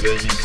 baby.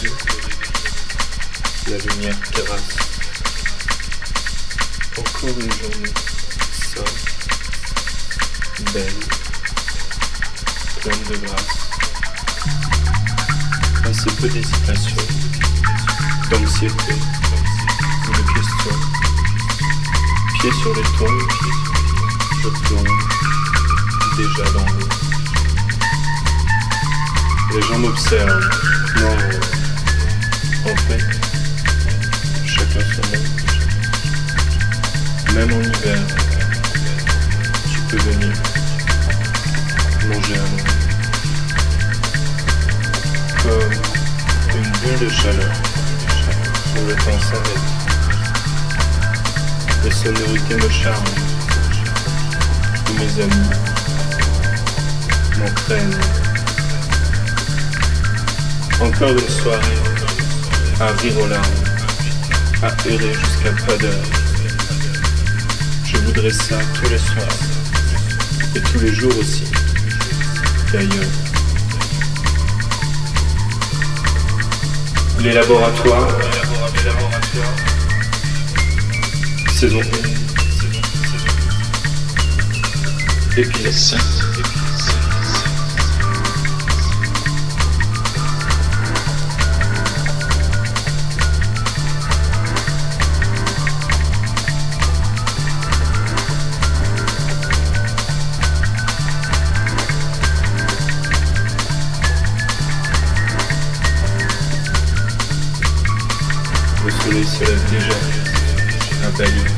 saison. Épisode Le soleil se lève déjà à Bali.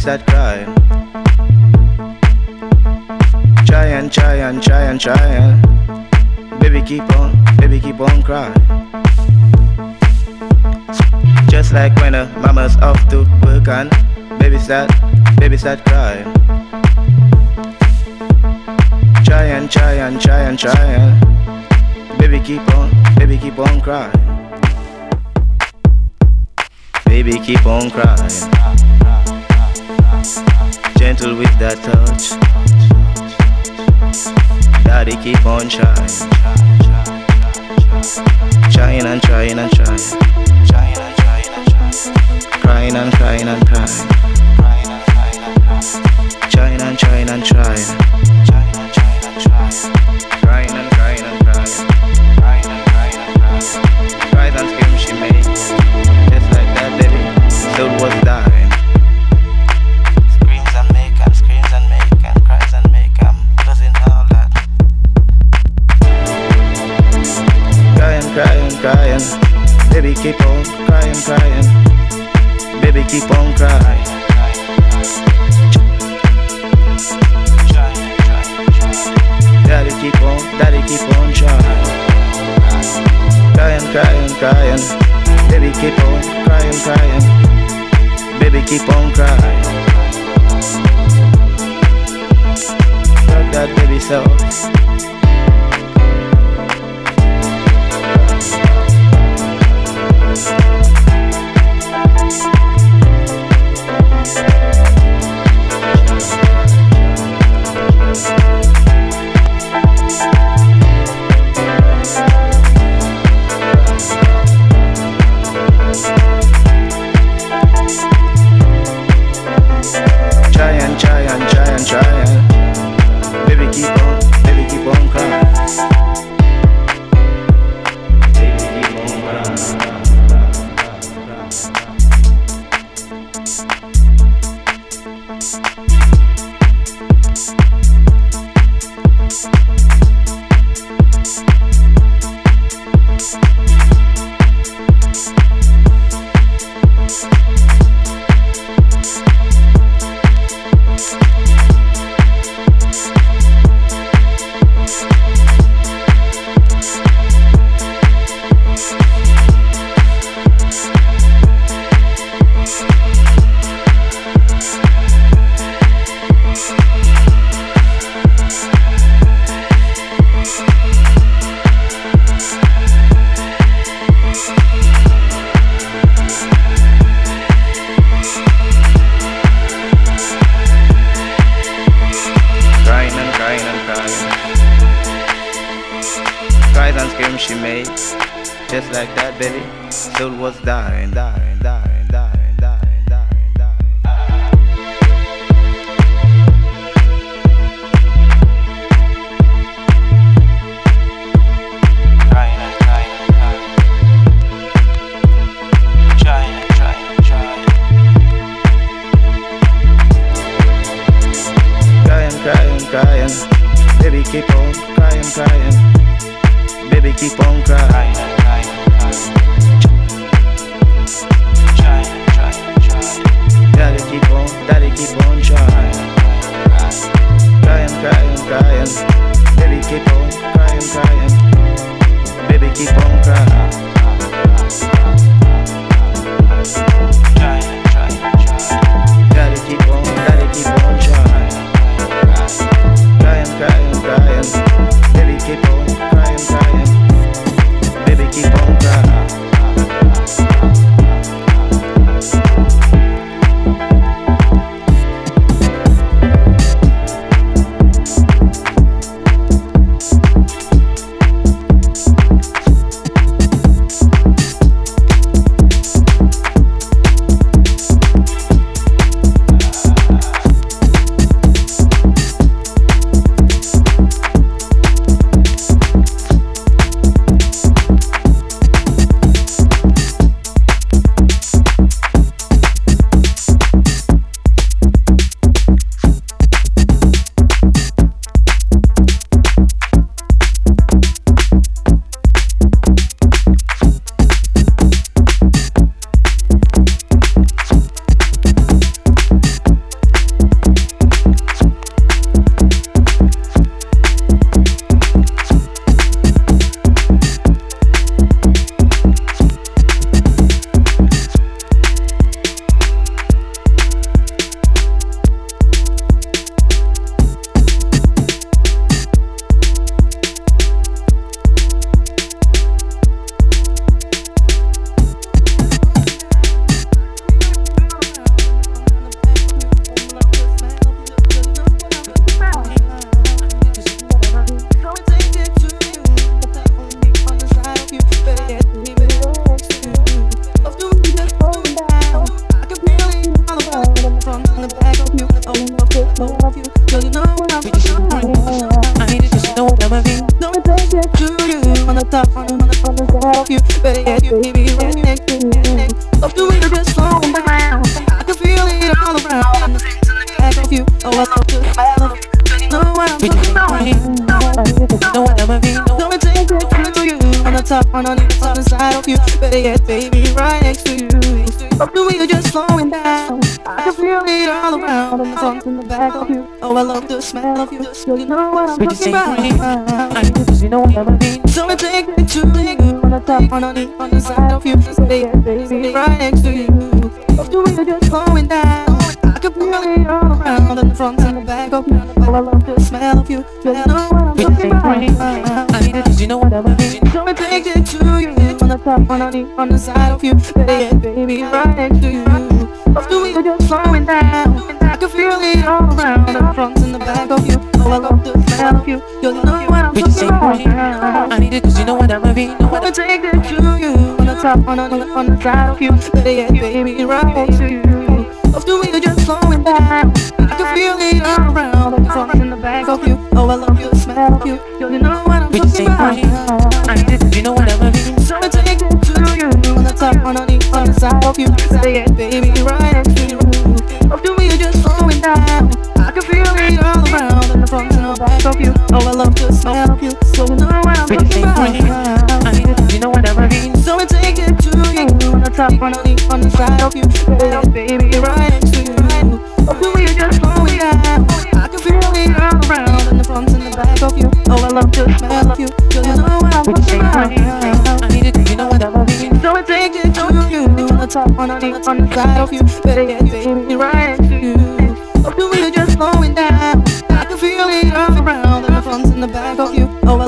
Baby start crying. Trying, trying, trying, trying. Baby keep on, baby keep on crying. Just like when a mama's off to work and baby start, baby start crying. Trying, trying, trying, trying. Baby keep on, baby keep on crying. Baby keep on crying. Gentle with that touch. Daddy keep on trying. Trying and trying and trying. Trying and trying and trying. Crying and crying and crying. Trying and trying and trying. Trying and trying and trying. Baby, keep on crying. Of you. Know what I'm talking about. To you know what I mean. So I take it to you. On the top, underneath, on the side of you. Baby, right next to you. The wheel just slowing down. I can feel it all around. And the front and the back of you. Oh, I love the smell of you. You know what I'm talking about. I need to you know what I mean. So I take it to you. On the top, underneath, on the side of you. Yet, baby, right next to you. Up the wheel just slowing down. I can feel it all around. The front and the back of you. Oh, I love the smell of you. You know what I'm talking about. I need it cause you know what I mean. Know what I take it to you. On the top, on the, on the side of you. Yet, baby, right to you. Up the wheel just slowing down. I can feel it all around. The front in the back of you. Oh, I love the smell of you. You know what I'm talking about. I need it cause you know what I mean. So I take it to you on the top, underneath, on the side of you. It, baby, of you. Oh, I love the smell you. So you know what I'm talking about. I need it you know what I mean. So I take it to you on the top, on underneath, on the side of you. It, baby, right next to you. Oh, the wheel just slowing down. I can feel it all around in the front and the back of you. Oh, I love the smell you. You know what I'm talking about. I need it you know what I mean. So I take it to you on the top, on underneath, on the side of you. Better yet,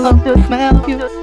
you. I love the smell of you.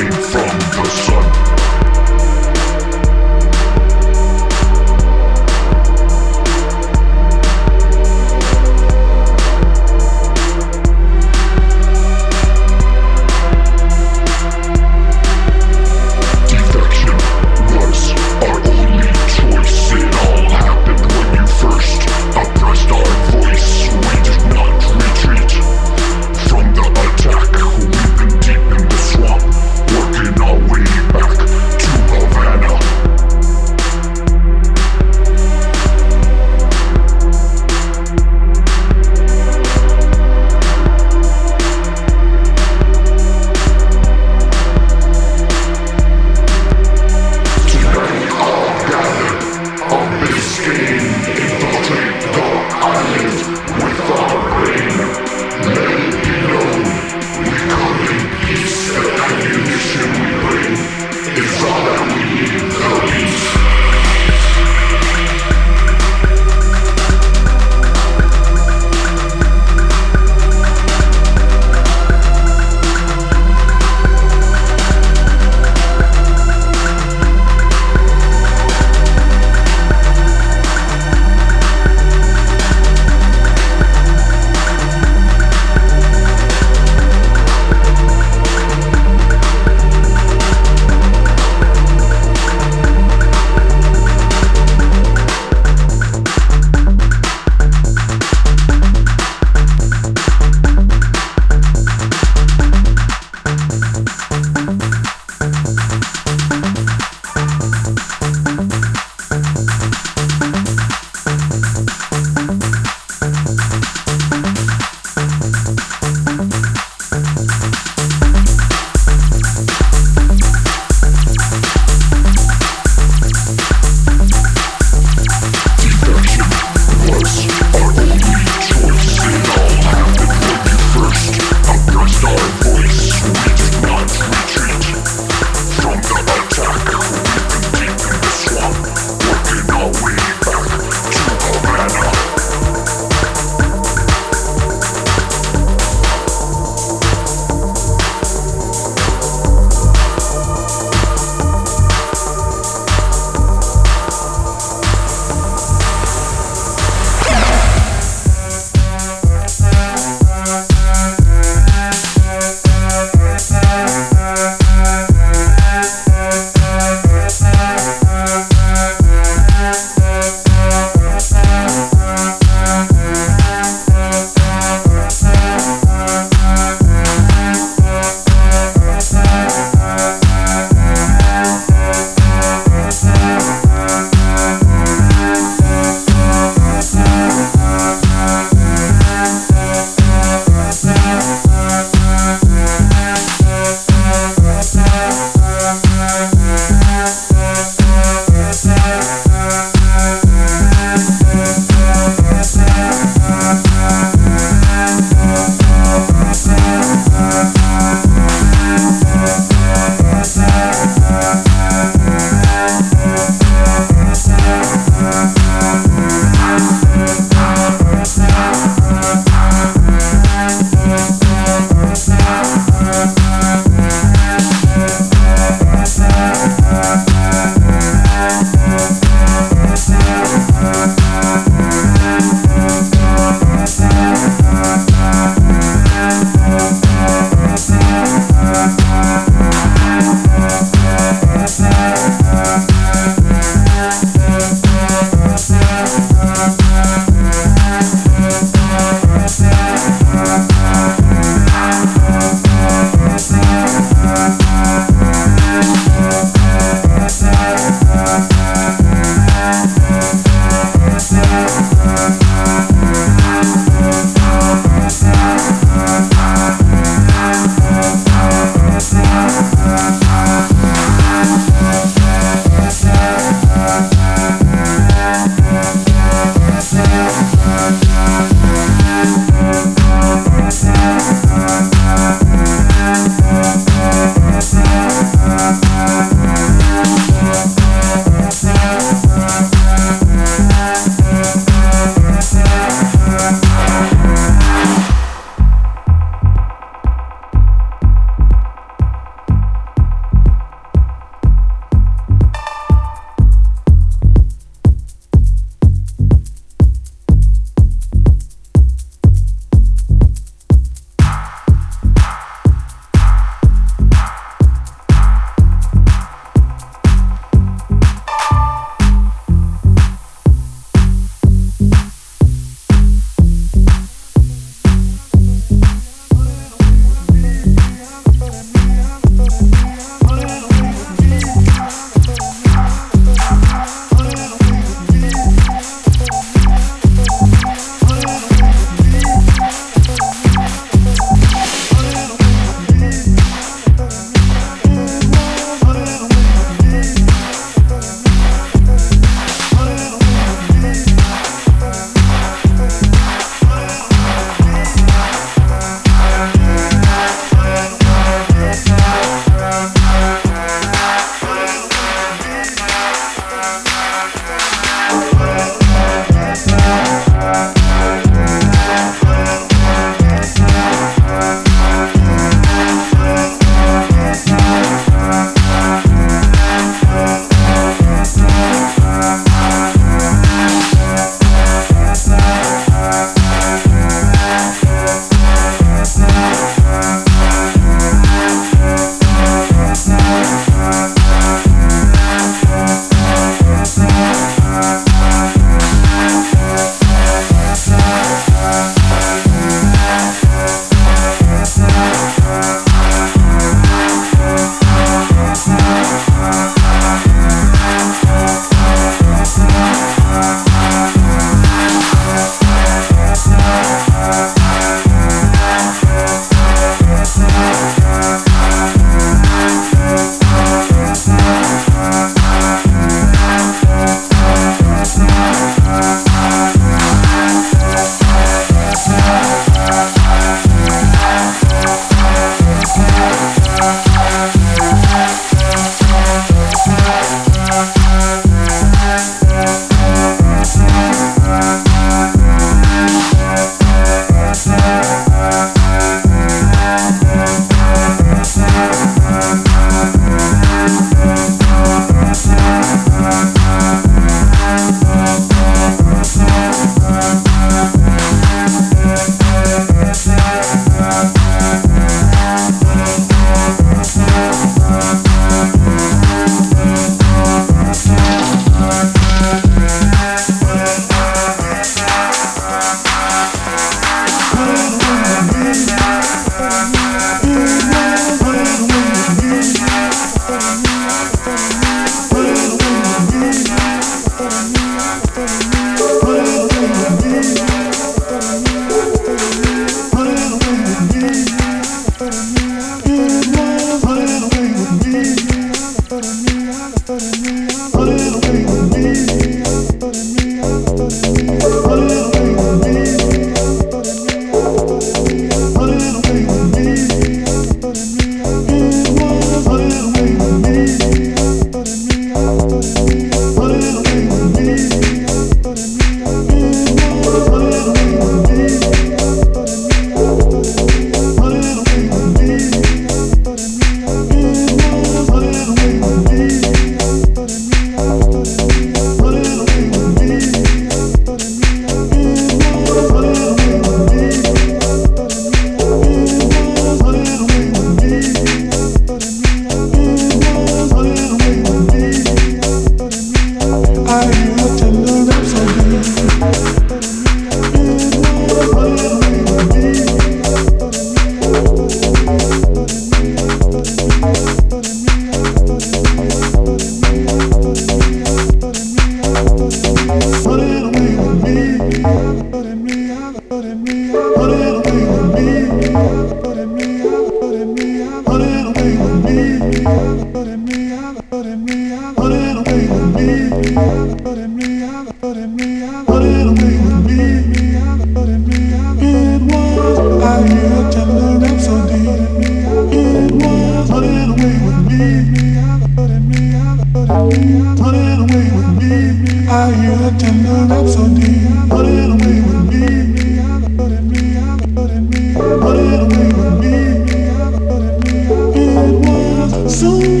So.